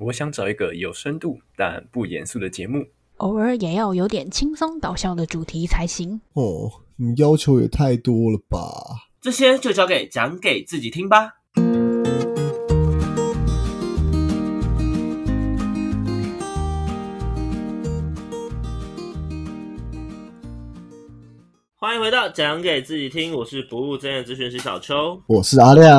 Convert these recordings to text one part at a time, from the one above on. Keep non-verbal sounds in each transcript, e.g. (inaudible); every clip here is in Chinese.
我想找一个有深度但不严肃的节目。偶尔也要有点轻松搞笑的主题才行。哦，你要求也太多了吧？这些就交给讲给自己听吧。迎回到讲给自己听，我是不务正业咨询师小邱。我是阿亮，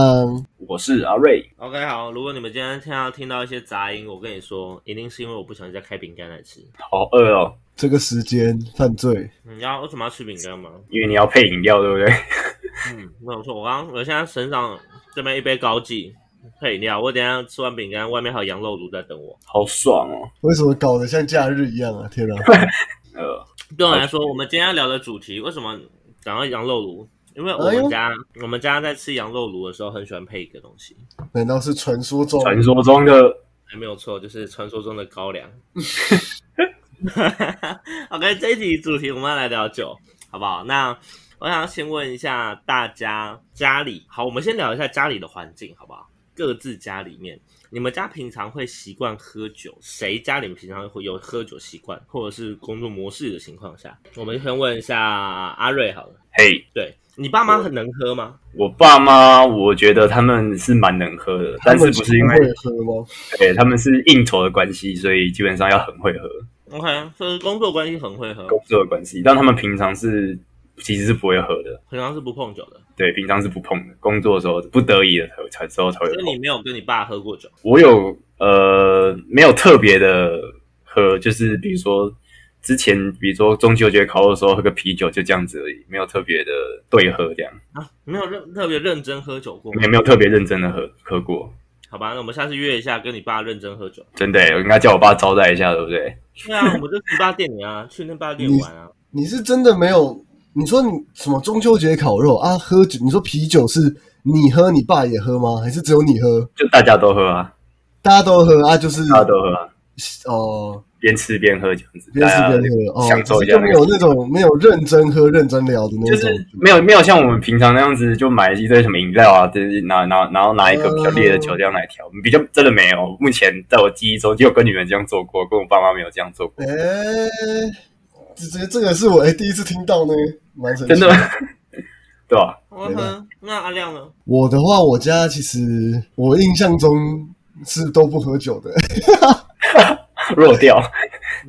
我是阿瑞，OK，好，如果你们今天听到听到一些杂音，我跟你说，一定是因为我不小心在开饼干来吃。好饿哦，这个时间犯罪，你要为什么要吃饼干吗？因为你要配饮料，对不对？嗯，没有错。我刚我现在身上这边一杯高记配饮料，我等一下吃完饼干，外面还有羊肉炉在等我。好爽哦，为什么搞得像假日一样啊？天啊！(laughs) 呃，对我来说，我们今天要聊的主题，为什么讲到羊肉炉？因为我们家、我们家在吃羊肉炉的时候，很喜欢配一个东西，难道是传说中传说中的还没有错，就是传说中的高粱。(laughs) OK，这一集主题我们要来聊酒，好不好？那我想先问一下大家家里，好，我们先聊一下家里的环境，好不好？各自家里面，你们家平常会习惯喝酒？谁家里面平常会有喝酒习惯，或者是工作模式的情况下？我们先问一下阿瑞好了，嘿，对你爸妈很能喝吗？我爸妈，我觉得他们是蛮能喝的，但是不是因为会喝吗？对他们是应酬的关系，所以基本上要很会喝，OK，所以工作关系很会喝，工作的关系，但他们平常是其实是不会喝的，平常是不碰酒的，对，平常是不碰的，工作的时候不得已的才才之后才会碰所以你。没有跟你爸喝过酒。我有呃没有特别的喝，就是比如说之前比如说中秋节烤肉的时候喝个啤酒就这样子而已，没有特别的对喝这样，啊，没有认特别认真喝酒过吗也没有特别认真的喝喝过。好吧，那我们下次约一下，跟你爸认真喝酒。真的，我应该叫我爸招待一下，对不对？对啊，我们就去爸店里啊，去那爸店玩啊。你是真的没有？你说你什么中秋节烤肉啊？喝酒？你说啤酒是你喝，你爸也喝吗？还是只有你喝？就大家都喝啊，大家都喝啊？就是大家都喝啊，哦，边吃边喝这样子，边吃边喝哦，享受一下就没有那种没有认真喝、认真聊的那种。就是没有没有像我们平常那样子，就买一堆什么饮料啊，就是拿拿然后拿一个比较烈的酒这样来调，比较真的没有。目前在我记忆中，只有跟你们这样做过，跟我爸妈没有这样做过哎、，这这这个是我哎、第一次听到呢，蛮神奇真的，(laughs) 对吧？我喝。那阿亮呢？我的话，我家其实我印象中是都不喝酒的，(laughs) 弱掉，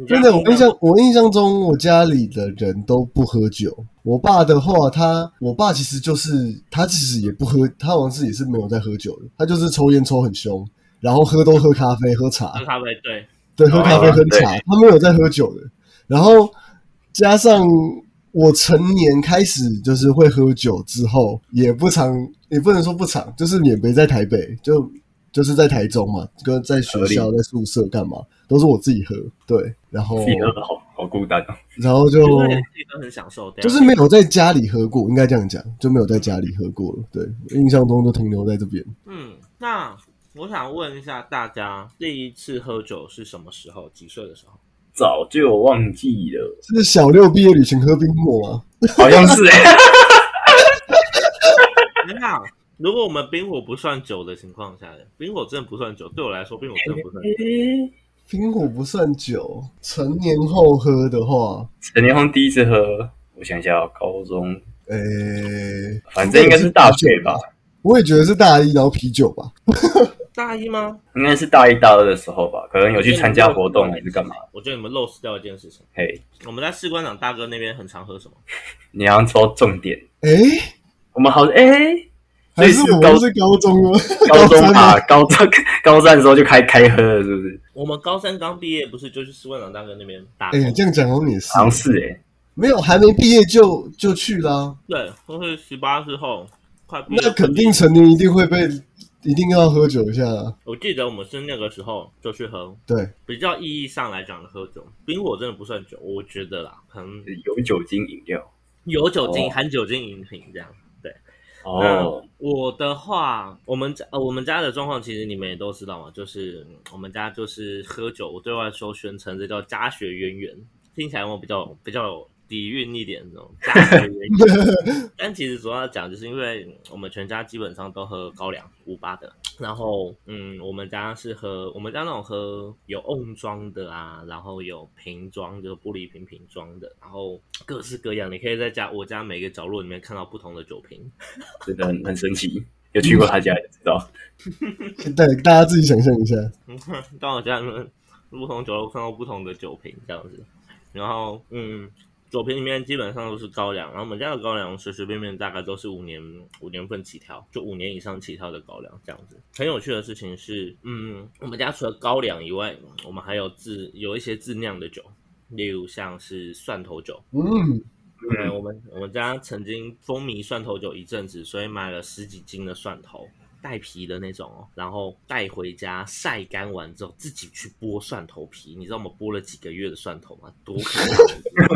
真的。我印象我印象中，我家里的人都不喝酒。我爸的话，他我爸其实就是他其实也不喝，他好像是也是没有在喝酒的，他就是抽烟抽很凶，然后喝都喝咖啡喝茶，喝咖啡，对，对，喝咖啡哦喝茶，他没有在喝酒的。然后加上我成年开始就是会喝酒之后，也不常，也不能说不常，就是也没在台北，就就是在台中嘛，跟在学校、在宿舍干嘛，都是我自己喝。对，然后自己喝的好好孤单哦。然后就很享受，就是没有在家里喝过，应该这样讲，就没有在家里喝过了。对，印象中就停留在这边。嗯，那我想问一下大家，第一次喝酒是什么时候？几岁的时候？早就忘记了，是小六毕业旅行喝冰火吗？好像是哎、你好，如果我们冰火不算酒的情况下，冰火真的不算酒，对我来说，冰火真的不算酒。冰火不算酒，成年后喝的话，成年后第一次喝，我想一下哦，高中，诶、反正应该是大学吧，我也觉得是大一，然后啤酒吧。大一吗？应该是大一、大二的时候吧，可能有去参加活动还是干嘛。我觉得你们漏失掉一件事情。嘿，我们在士官长大哥那边很常喝什么？你要说重点，诶、我们好哎、还是我高们是高中哦？高中 (laughs) 三吗吧，高中高三的时候就开开喝了，是不是？我们高三刚毕业，不是就去士官长大哥那边打哎、呀？这样讲好像也是好，像是哎、没有还没毕业就就去啦。对，都是十八之后快毕业。那肯定成年一定会被，一定要喝酒一下啊。我记得我们是那个时候就去喝，对，比较意义上来讲的喝酒，冰火真的不算酒，我觉得啦，可能有酒精饮料有酒精、哦含酒精饮品这样。哦，那我的话，我们家呃我们家的状况其实你们也都知道嘛，就是嗯我们家就是喝酒，我对外说宣称这叫家学渊源，听起来我比较比较有底蕴一点那种家里的原因。(laughs) 但其实主要讲，就是因为我们全家基本上都喝高粱五八的，然后嗯，我们家是喝我们家那种喝有瓮装的啊，然后有瓶装，就是玻璃瓶瓶装的，然后各式各样，你可以在家我家每个角落里面看到不同的酒瓶。真的很很神奇。有去过他家也知道，(laughs) 对，大家自己想象一下。嗯，到我家里面不同角落看到不同的酒瓶这样子，然后嗯，酒瓶里面基本上都是高粱，然后我们家的高粱随随便便大概都是五年五年份起跳，就五年以上起跳的高粱这样子。很有趣的事情是，嗯，我们家除了高粱以外，我们还有自有一些自酿的酒，例如像是蒜头酒，嗯，对，我们我们家曾经风靡蒜头酒一阵子，所以买了十几斤的蒜头，带皮的那种哦，然后带回家晒干完之后，自己去剥蒜头皮。你知道我们剥了几个月的蒜头吗？多可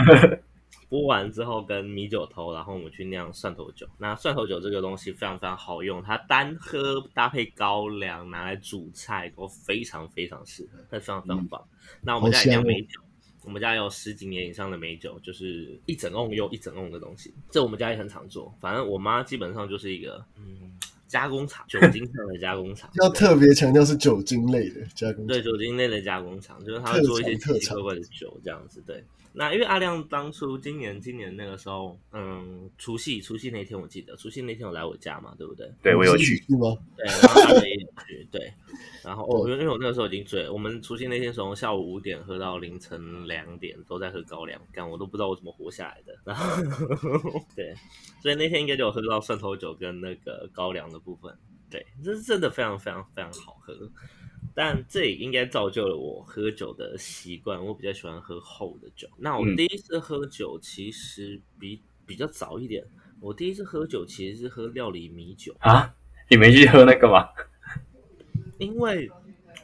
怕！(laughs) 剥完之后跟米酒头，然后我们去酿蒜头酒。那蒜头酒这个东西非常非常好用，它单喝搭配高粱拿来煮菜都非常非常适合，它非常非常棒。那我们家也酿美酒。我们家有十几年以上的美酒，就是一整瓮又一整瓮的东西。这我们家也很常做。反正我妈基本上就是一个嗯加工厂，酒精上的加工厂。要特别强调是酒精类的加工。对，酒精类的加工厂，就是他会做一些特奇怪怪的酒这样子。对。那因为阿亮当初今年今年那个时候，嗯，除夕除夕那天我记得，除夕那天有来我家嘛，对不对？对，我有去。是吗？对，然后阿磊也去。对。然后哦，因为我那个时候已经醉了。我们除夕那天从下午五点喝到凌晨两点，都在喝高粱，干我都不知道我怎么活下来的。然后 (laughs) 对，所以那天应该就有喝到蒜头酒跟那个高粱的部分。对，这是真的非常非常非常好喝。但这也应该造就了我喝酒的习惯，我比较喜欢喝厚的酒。那我第一次喝酒其实比比较早一点，我第一次喝酒其实是喝料理米酒啊。你没去喝那个吗？(laughs) 因为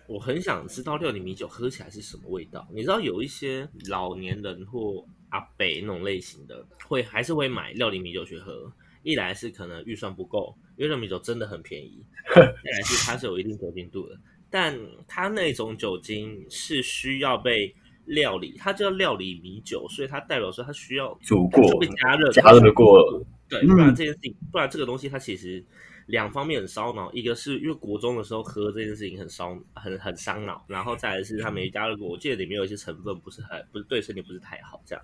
我很想知道料理米酒喝起来是什么味道。你知道有一些老年人或阿北那种类型的，会还是会买料理米酒去喝。一来是可能预算不够，因为热米酒真的很便宜；(laughs) 再来是它是有一定酒精度的。但它那种酒精是需要被料理，它叫料理米酒，所以它代表说它需要煮过、被加热、加热过。对，不然这件事情，不然这个东西它其实两方面很烧脑。一个是因为国中的时候喝这件事情很烧、很很伤脑，然后再来是它没加热过，我记得里面有一些成分不是很不是对身体不是太好这样。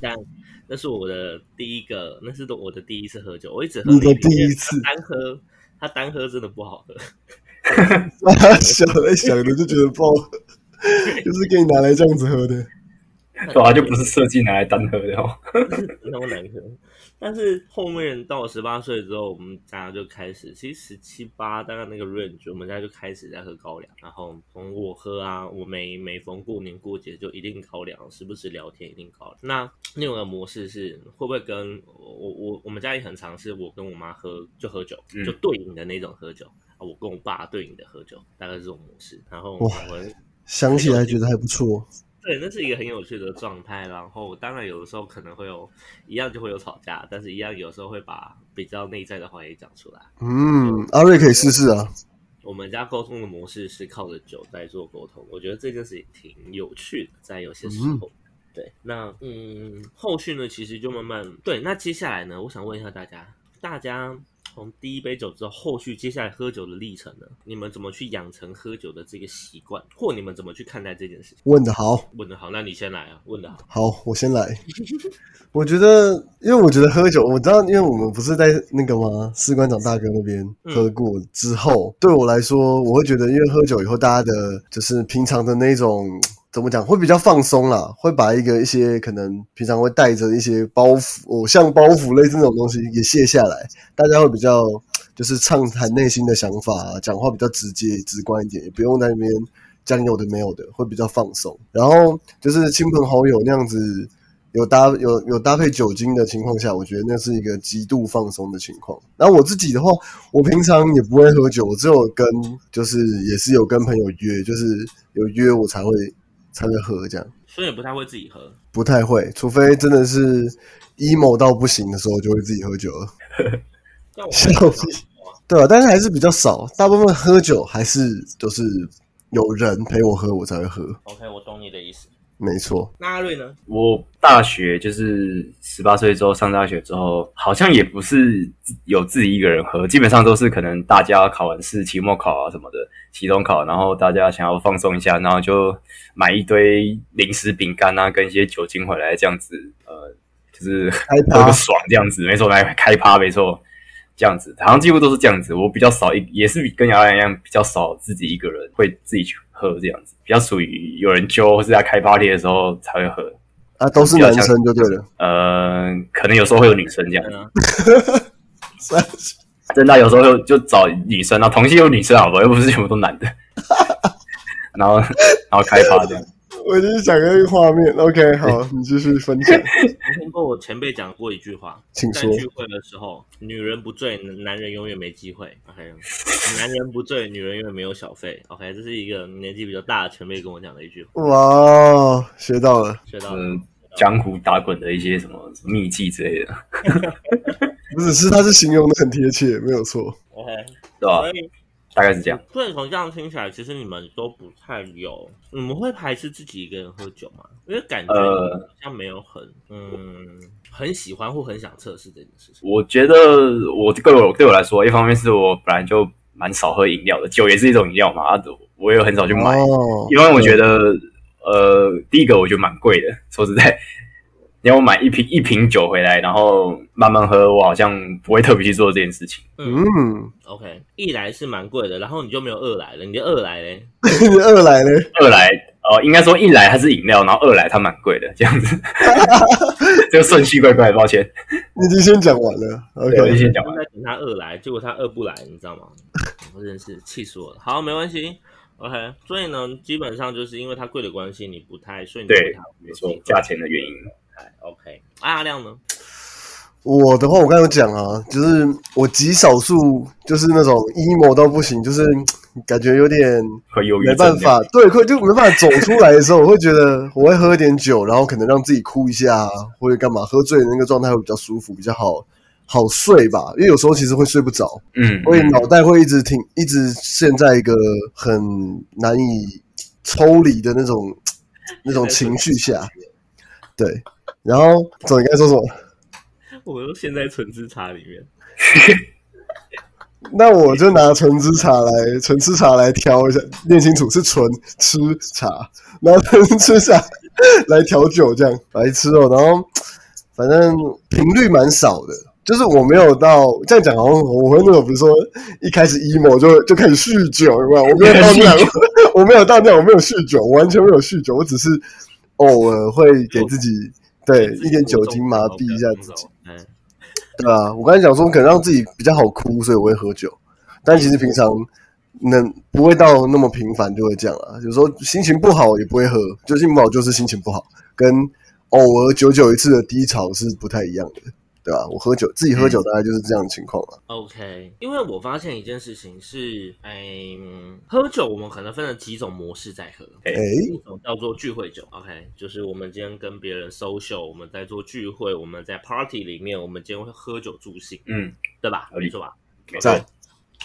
但那是我的第一个，那是我的第一次喝酒，我一直喝。你的第一次单喝，它单喝真的不好喝。(laughs) 想来想的就觉得不好喝，(laughs) 就是给你拿来这样子喝的，对啊，就不是设计拿来单喝的哦，那么难喝。但是后面到我十八岁之后，我们家就开始，其实十七八大概那个 range，我们家就开始在喝高粱。然后从我喝啊，我每每逢过年过节就一定高粱，时不时聊天一定高粱。那另外一个模式是会不会跟我我我们家也很常是我跟我妈喝就喝酒，就对饮的那种喝酒。啊，我跟我爸对应的喝酒，大概是这种模式。然后我们想起来觉得还不错。对，那是一个很有趣的状态。然后当然有的时候可能会有一样就会有吵架，但是一样有时候会把比较内在的话也讲出来。嗯，阿瑞可以试试啊。我们家沟通的模式是靠着酒在做沟通，我觉得这件事情挺有趣的，在有些时候。对，那嗯，后续呢，其实就慢慢对。那接下来呢，我想问一下大家，大家。从第一杯酒之后，后续接下来喝酒的历程呢？你们怎么去养成喝酒的这个习惯，或你们怎么去看待这件事情？问的好，问的好，那你先来啊！问的好，好，我先来。我觉得，因为我觉得喝酒，我知道，因为我们不是在那个吗？士官长大哥那边喝过之后，对我来说，我会觉得，因为喝酒以后，大家的就是平常的那种。怎么讲会比较放松啦？会把一个一些可能平常会带着一些包袱、偶像包袱类似那种东西也卸下来，大家会比较就是畅谈内心的想法，讲话比较直接直观一点，也不用在那边讲有的没有的，会比较放松。然后就是亲朋好友那样子有搭有有搭配酒精的情况下，我觉得那是一个极度放松的情况。然后我自己的话，我平常也不会喝酒，我只有跟就是也是有跟朋友约，就是有约我才会。才会喝这样，所以也不太会自己喝，不太会，除非真的是 emo 到不行的时候，就会自己喝酒了。笑屁，对啊，但是还是比较少，大部分喝酒还是都是有人陪我喝，我才会喝。OK，我懂你的意思。没错，那阿瑞呢？我大学就是十八岁之后上大学之后，好像也不是有自己一个人喝，基本上都是可能大家考完试、期末考啊什么的，期中考，然后大家想要放松一下，然后就买一堆零食、饼干啊，跟一些酒精回来，这样子，呃，就是开喝个爽这样子，没错，来开趴，没错，这样子，好像几乎都是这样子。我比较少一，也是跟姚洋一样，比较少自己一个人会自己去喝这样子，比较属于有人揪或是在开 party 的时候才会喝。啊，都是男生就对了。呃，可能有时候会有女生这样 (laughs) 真的有时候就就找女生啊，同性有女生好吧，又不是全部都男的。(laughs) 然后然后开趴这样，我就是想那个画面。OK，(laughs) 好，你继续分享，(laughs) 我听过我前辈讲过一句话，请说。在聚会的时候，女人不醉，男人永远没机会。OK，男人不醉，女人永远没有小费。OK，这是一个年纪比较大的前辈跟我讲的一句话，哇，学到了，学到了。嗯，江湖打滚的一些什么秘技之类的，(laughs) 不只是他是形容的很贴切，没有错。OK，对吧所？以大概是这样。所以从这样听起来，其实你们都不太有，你们会排斥自己一个人喝酒吗？因为感觉呃好像没有很嗯很喜欢或很想测试这件事情。我觉得我对我对我来说，一方面是我本来就蛮少喝饮料的，酒也是一种饮料嘛，啊，我也很少去买。哦，因为我觉得，呃，第一个我觉得蛮贵的，说实在，你要我买一瓶一瓶酒回来，然后慢慢喝，我好像不会特别去做这件事情。嗯嗯，，OK，一来是蛮贵的，然后你就没有二来了，你的二来嘞？二来嘞，二来，哦、应该说一来它是饮料，然后二来它蛮贵的，这样子，(laughs) 这个顺序怪怪，抱歉。你已经先讲完了。对，我就 OK，先讲完。了在等他二来，结果他二不来，你知道吗？我真是气死我了。好，没关系。OK，所以呢，基本上就是因为它贵的关系，你不太，所以你对不太没错，价钱的原因。OK，阿亮呢？我的话我刚刚有讲啊，就是我极少数就是那种 emo 到不行，就是感觉有点没办法，对，会就没办法走出来的时候，我会觉得我会喝一点酒，然后可能让自己哭一下，或者干嘛，喝醉的那个状态会比较舒服，比较好好睡吧。因为有时候其实会睡不着，嗯，所以脑袋会一直停一直陷在一个很难以抽离的那种那种情绪下。(laughs) 对，然后总应该说什么？我都陷在纯芝茶里面。(laughs) 那我就拿纯芝茶来纯吃茶来调一下，念清楚是纯吃茶，然后纯吃茶来调酒，这样来吃哦。然后反正频率蛮少的，就是我没有到这样讲，好像我会那种比如说一开始 emo 就就开始酗酒，有没有？我没有到那样，(laughs) 我没有到那样，我没有酗酒，我完全没有酗酒，我只是偶尔会给自己对一点酒精麻痹一下自己。嗯，对啊，我刚才讲说可能让自己比较好哭，所以我会喝酒，但其实平常能不会到那么频繁就会这样啊。有时候心情不好也不会喝，就心情不好就是心情不好，跟偶尔久久一次的低潮是不太一样的，对吧、我喝酒自己喝酒大概就是这样的情况啊。OK，因为我发现一件事情是，哎、嗯喝酒我们可能分了几种模式在喝。哎哎、一种叫做聚会酒，OK，就是我们今天跟别人 social，我们在做聚会，我们在 party 里面，我们今天会喝酒助兴，嗯，对吧？合理没错吧没错在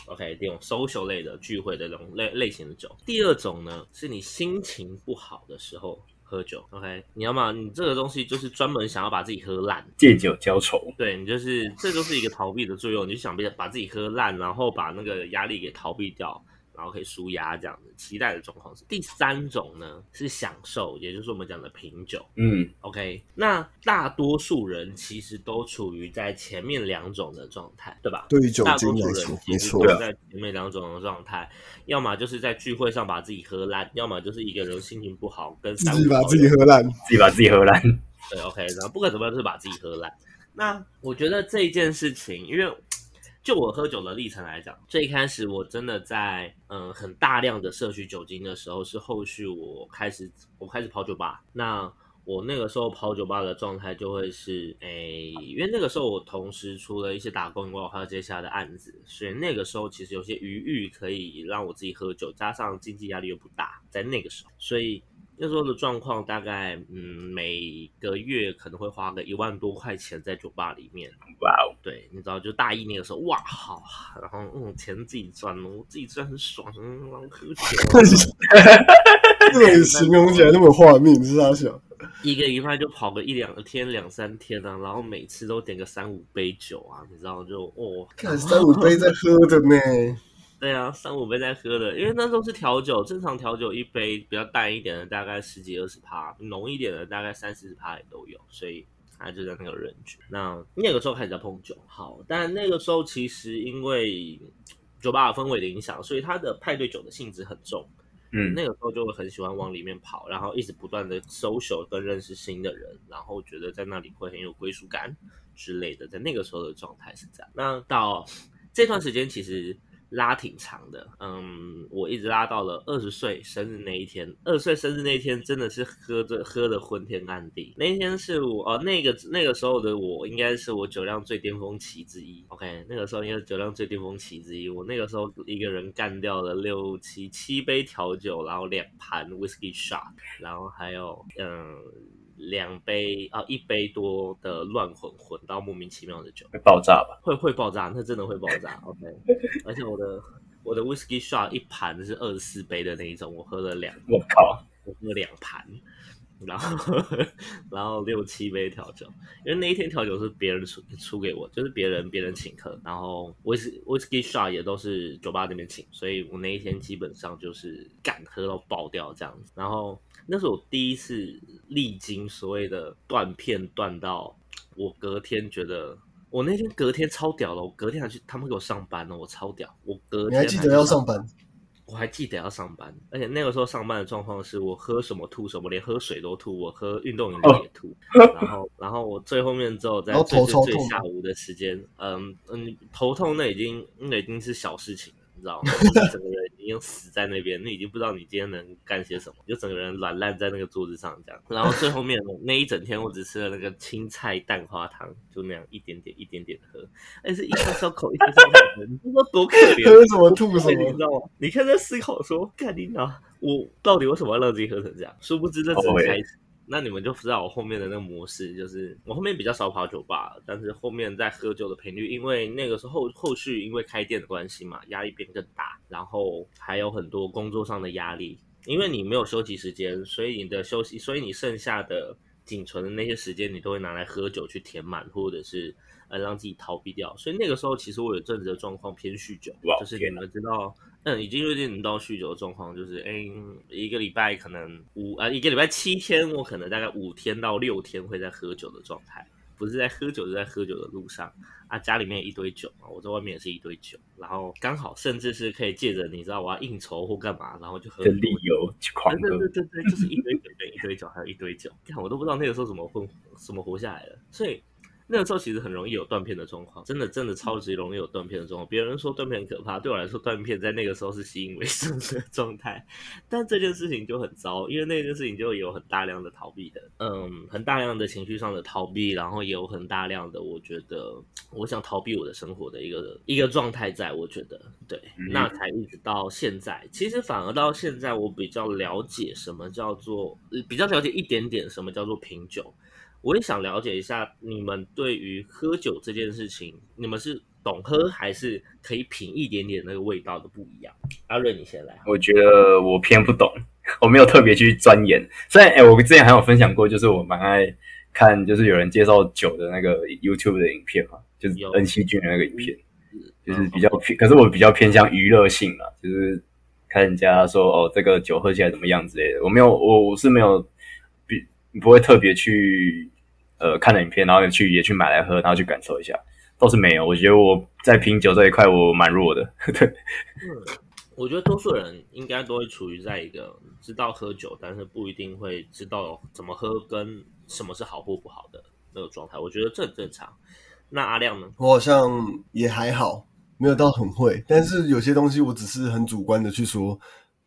，？OK，这种 social 类的聚会的这种类类型的酒。第二种呢，是你心情不好的时候喝酒，OK，你要么你这个东西就是专门想要把自己喝烂，借酒浇愁。对你就是这就是一个逃避的作用，你就想别把自己喝烂，然后把那个压力给逃避掉，然后可以舒压这样子。期待的状况是第三种呢，是享受，也就是我们讲的品酒。嗯，OK，那大多数人其实都处于在前面两种的状态，对吧？对于酒大多数精来说人，其没错实都，是在前面两种的状态，要么就是在聚会上把自己喝烂，要么就是一个人心情不好，跟自三己把自己喝烂。自己把自己喝烂。对，OK，然后不管怎么样，就是把自己喝烂。那我觉得这一件事情，因为就我喝酒的历程来讲，最开始我真的在嗯、很大量的摄取酒精的时候，是后续我开始我开始跑酒吧。那我那个时候跑酒吧的状态就会是，诶，因为那个时候我同时除了一些打工以外，我还有接下的案子，所以那个时候其实有些余裕可以让我自己喝酒，加上经济压力又不大，在那个时候，所以那时候的状况大概，嗯，每个月可能会花个一万多块钱在酒吧里面。哇哦，对，你知道，就大一那个时候，哇，好，然后嗯，钱自己赚，我自己赚很爽，嗯，然后喝酒，(laughs) 这种形容起来那么有画面，你是他想。(laughs) 一个礼拜就跑个一两天、两三天啊，然后每次都点个三五杯酒啊，你知道就哦，看三五杯在喝的呢。对啊，三五杯在喝的，因为那时候是调酒，正常调酒一杯比较淡一点的大概十几二十趴，浓一点的大概三四十趴也都有，所以它就在那个人群。那那个时候开始在碰酒，好，但那个时候其实因为酒吧氛围的影响，所以它的派对酒的性质很重。嗯，那个时候就会很喜欢往里面跑，然后一直不断的 social 跟认识新的人，然后觉得在那里会很有归属感之类的，在那个时候的状态是这样。那到这段时间其实。拉挺长的，嗯，我一直拉到了二十岁生日那一天。二十岁生日那一天，真的是喝着喝的昏天暗地。那一天是我，呃，那个那个时候的我，应该是我酒量最巅峰期之一。OK，那个时候应该是酒量最巅峰期之一。我那个时候一个人干掉了六七七杯调酒，然后两盘 whisky shot，然后还有嗯。两杯啊，一杯多的乱混混到莫名其妙的酒会爆炸吧？会会爆炸，那真的会爆炸。OK，(laughs) 而且我的我的 Whisky Shot 一盘是二十四杯的那一种，我喝了两，我靠，我喝了两盘。然后，然后六七杯调酒，因为那一天调酒是别人出出给我，就是别人别人请客，然后威士威士忌 shot 也都是酒吧那边请，所以我那一天基本上就是敢喝到爆掉这样子。然后那是我第一次历经所谓的断片断到，我隔天觉得我那天隔天超屌了，我隔天还去他们给我上班呢，我超屌，我隔天你还记得要上班。我还记得要上班，而且那个时候上班的状况是我喝什么吐什么，连喝水都吐，我喝运动饮料也吐。然后，然后我最后面之后在最最最下午的时间，嗯嗯，头痛那已经那已经是小事情了，你。知道吗？(laughs) 整个人已经死在那边，你已经不知道你今天能干些什么，就整个人软烂在那个桌子上这样。然后最后面那一整天，我只吃了那个青菜蛋花汤，就那样一点点一点点喝，但是一小小口一小小口喝，你说多可怜？喝什么吐什么？你知道吗？你看在思考说，干你娘？我到底为什么要让自己喝成这样？殊不知这只是开始。那你们就知道我后面的那个模式，就是我后面比较少跑酒吧，但是后面在喝酒的频率，因为那个时候后续因为开店的关系嘛，压力变更大，然后还有很多工作上的压力，因为你没有休息时间，所以你的休息，所以你剩下的仅存的那些时间，你都会拿来喝酒去填满，或者是呃让自己逃避掉。所以那个时候其实我有阵子的状况偏酗酒，就是你们知道。嗯，已经有点到酗酒的状况，就是哎，一个礼拜可能五啊，一个礼拜七天，我可能大概五天到六天会在喝酒的状态，不是在喝酒，就在喝酒的路上啊。家里面一堆酒嘛，我在外面也是一堆酒，然后刚好甚至是可以借着你知道我要应酬或干嘛，然后就喝理由去狂喝，对对对对，就是一堆酒对一堆酒，还有一堆酒，看我都不知道那个时候怎么混，怎么活下来的，所以。那个时候其实很容易有断片的状况，真的真的超级容易有断片的状况。别人说断片很可怕，对我来说断片在那个时候是习以为常的 (laughs) 状态。但这件事情就很糟，因为那件事情就有很大量的逃避的，嗯，很大量的情绪上的逃避，然后也有很大量的我觉得我想逃避我的生活的一个一个状态，在我觉得对，那才一直到现在，其实反而到现在我比较了解什么叫做比较了解一点点什么叫做品酒。我也想了解一下你们对于喝酒这件事情，你们是懂喝还是可以品一点点那个味道的不一样？阿瑞，你先来。我觉得我偏不懂，我没有特别去钻研。虽然哎，我之前还有分享过，就是我蛮爱看，就是有人介绍酒的那个 YouTube 的影片嘛，就是恩熙俊的那个影片，就是比较偏。可是我比较偏向娱乐性嘛，就是看人家说哦，这个酒喝起来怎么样之类的。我没有，我我是没有。比不会特别去呃看了影片，然后去也去买来喝，然后去感受一下，倒是没有。我觉得我在品酒这一块我蛮弱的。(laughs) 对，嗯，我觉得多数人应该都会处于在一个知道喝酒，但是不一定会知道怎么喝跟什么是好或不好的那个状态。我觉得这很正常。那阿亮呢？我好像也还好，没有到很会，但是有些东西我只是很主观的去说。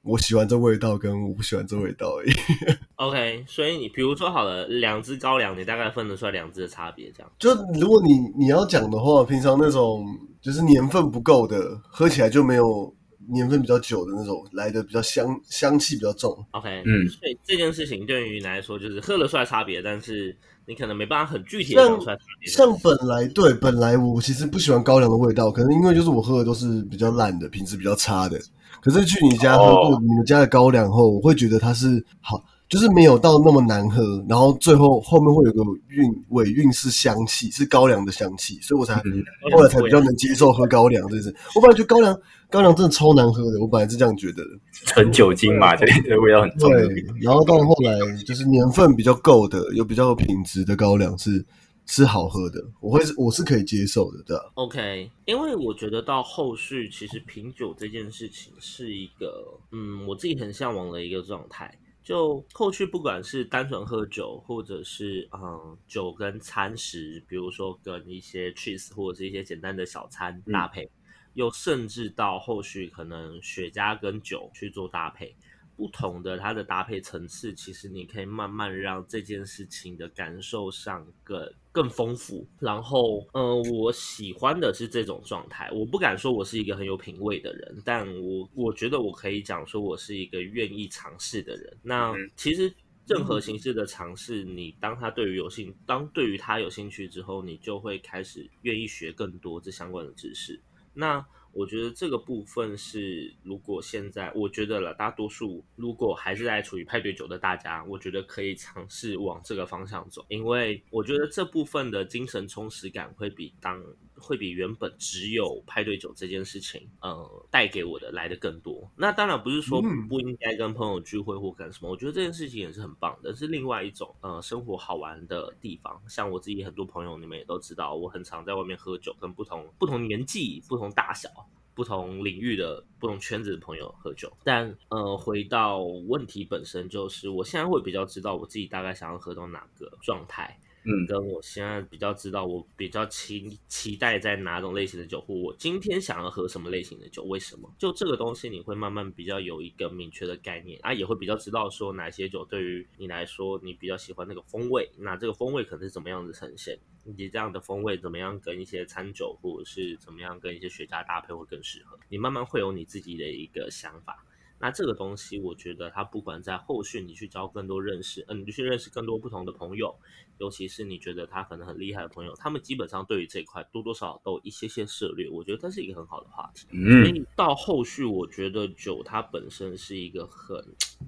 我喜欢这味道，跟我不喜欢这味道而已。(laughs) OK，所以你比如说好了，两只高粱，你大概分得出来两只的差别，这样。就如果你你要讲的话，平常那种就是年份不够的，喝起来就没有年份比较久的那种来的比较香香气比较重。OK，嗯所以这件事情对于你来说就是喝了出来差别，但是你可能没办法很具体的讲出来差别。像本来对本来我其实不喜欢高粱的味道，可能因为就是我喝的都是比较烂的，品质比较差的。可是去你家喝过哦你们家的高粱后，我会觉得它是好，就是没有到那么难喝，然后最后后面会有个韵尾韵是香气，是高粱的香气，所以我才嗯后来才比较能接受喝高粱这件事。我本来觉得高粱高粱真的超难喝的，我本来是这样觉得的。纯酒精嘛，这这味道很重。对，然后到后来就是年份比较够的，有比较有品质的高粱是是好喝的，我会是我是可以接受的，对吧、OK，因为我觉得到后续，其实品酒这件事情是一个，嗯，我自己很向往的一个状态。就后续不管是单纯喝酒，或者是嗯酒跟餐食，比如说跟一些 cheese 或者是一些简单的小餐嗯。搭配，又甚至到后续可能雪茄跟酒去做搭配，不同的它的搭配层次，其实你可以慢慢让这件事情的感受上更更丰富。然后，嗯、我喜欢的是这种状态。我不敢说我是一个很有品味的人，但我我觉得我可以讲说我是一个愿意尝试的人。那嗯其实。任何形式的尝试，你当他对于有兴，当对于他有兴趣之后，你就会开始愿意学更多这相关的知识。那我觉得这个部分是，如果现在我觉得了，大多数如果还是在处于派对酒的大家，我觉得可以尝试往这个方向走，因为我觉得这部分的精神充实感会比当会比原本只有派对酒这件事情，呃，带给我的来的更多。那当然不是说嗯不应该跟朋友聚会或干什么，我觉得这件事情也是很棒的，是另外一种呃生活好玩的地方。像我自己很多朋友，你们也都知道，我很常在外面喝酒，跟不同不同年纪、不同大小。不同领域的不同圈子的朋友喝酒，但呃，回到问题本身，就是我现在会比较知道我自己大概想要喝到哪个状态，嗯，跟我现在比较知道我比较期期待在哪种类型的酒，或我今天想要喝什么类型的酒，为什么？就这个东西，你会慢慢比较有一个明确的概念啊，也会比较知道说哪些酒对于你来说你比较喜欢那个风味，那这个风味可能是怎么样的呈现，以及这样的风味怎么样跟一些餐酒或者是怎么样跟一些雪茄搭配会更适合，你慢慢会有你自己的一个想法。那这个东西，我觉得它不管在后续你去交更多认识，嗯、你去认识更多不同的朋友，尤其是你觉得他可能很厉害的朋友，他们基本上对于这一块多多少少都有一些些涉猎，我觉得这是一个很好的话题。嗯所嗯，以到后续，我觉得酒它本身是一个很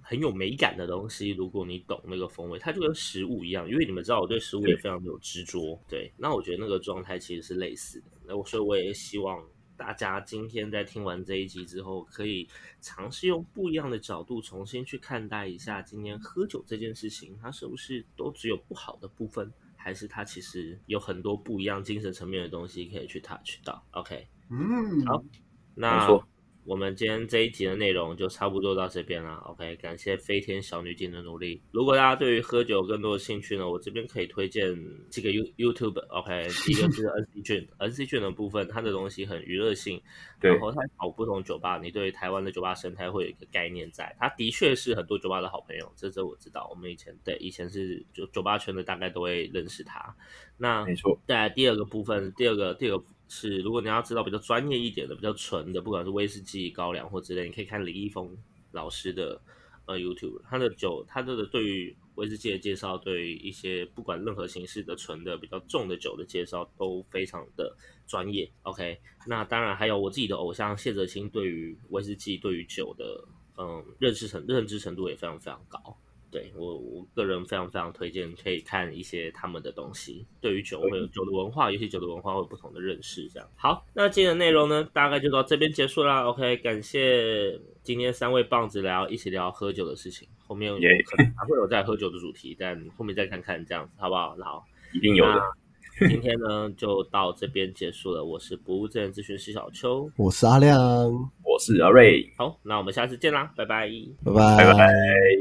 很有美感的东西。如果你懂那个风味，它就跟食物一样，因为你们知道我对食物也非常有执着。对，那我觉得那个状态其实是类似的。那我所以我也希望大家今天在听完这一集之后，可以尝试用不一样的角度重新去看待一下今天喝酒这件事情，它是不是都只有不好的部分，还是它其实有很多不一样精神层面的东西可以去 touch 到？OK。嗯，好没那错我们今天这一集的内容就差不多到这边了。OK，感谢飞天小女警的努力。如果大家对于喝酒有更多的兴趣呢，我这边可以推荐几个 You YouTube。OK，(laughs) 一个是 NC 卷，NC 卷的部分，它的东西很娱乐性，然后它跑不同酒吧，你对台湾的酒吧生态会有一个概念在。它的确是很多酒吧的好朋友，这这我知道。我们以前对以前是酒酒吧圈的，大概都会认识他。那没错，再来第二个部分，第二个第二个是，如果你要知道比较专业一点的、比较纯的，不管是威士忌、高粱或之类，你可以看李易峰老师的呃 YouTube，他的酒，他的对于威士忌的介绍，对于一些不管任何形式的纯的、比较重的酒的介绍，都非常的专业。OK，那当然还有我自己的偶像谢哲青，对于威士忌、对于酒的嗯认识程认知程度也非常非常高。对我我个人非常非常推荐可以看一些他们的东西，对于酒会有酒的文化，尤其酒的文化会有不同的认识。这样好，那今天的内容呢，大概就到这边结束啦。OK，感谢今天三位棒子聊一起聊喝酒的事情，后面有可能还会有在喝酒的主题，但后面再看看这样子好不好？好，一定有的。今天呢就到这边结束了。我是不务正业咨询师小邱，我是阿亮，我是阿瑞，好，那我们下次见啦，拜拜。拜拜，拜拜。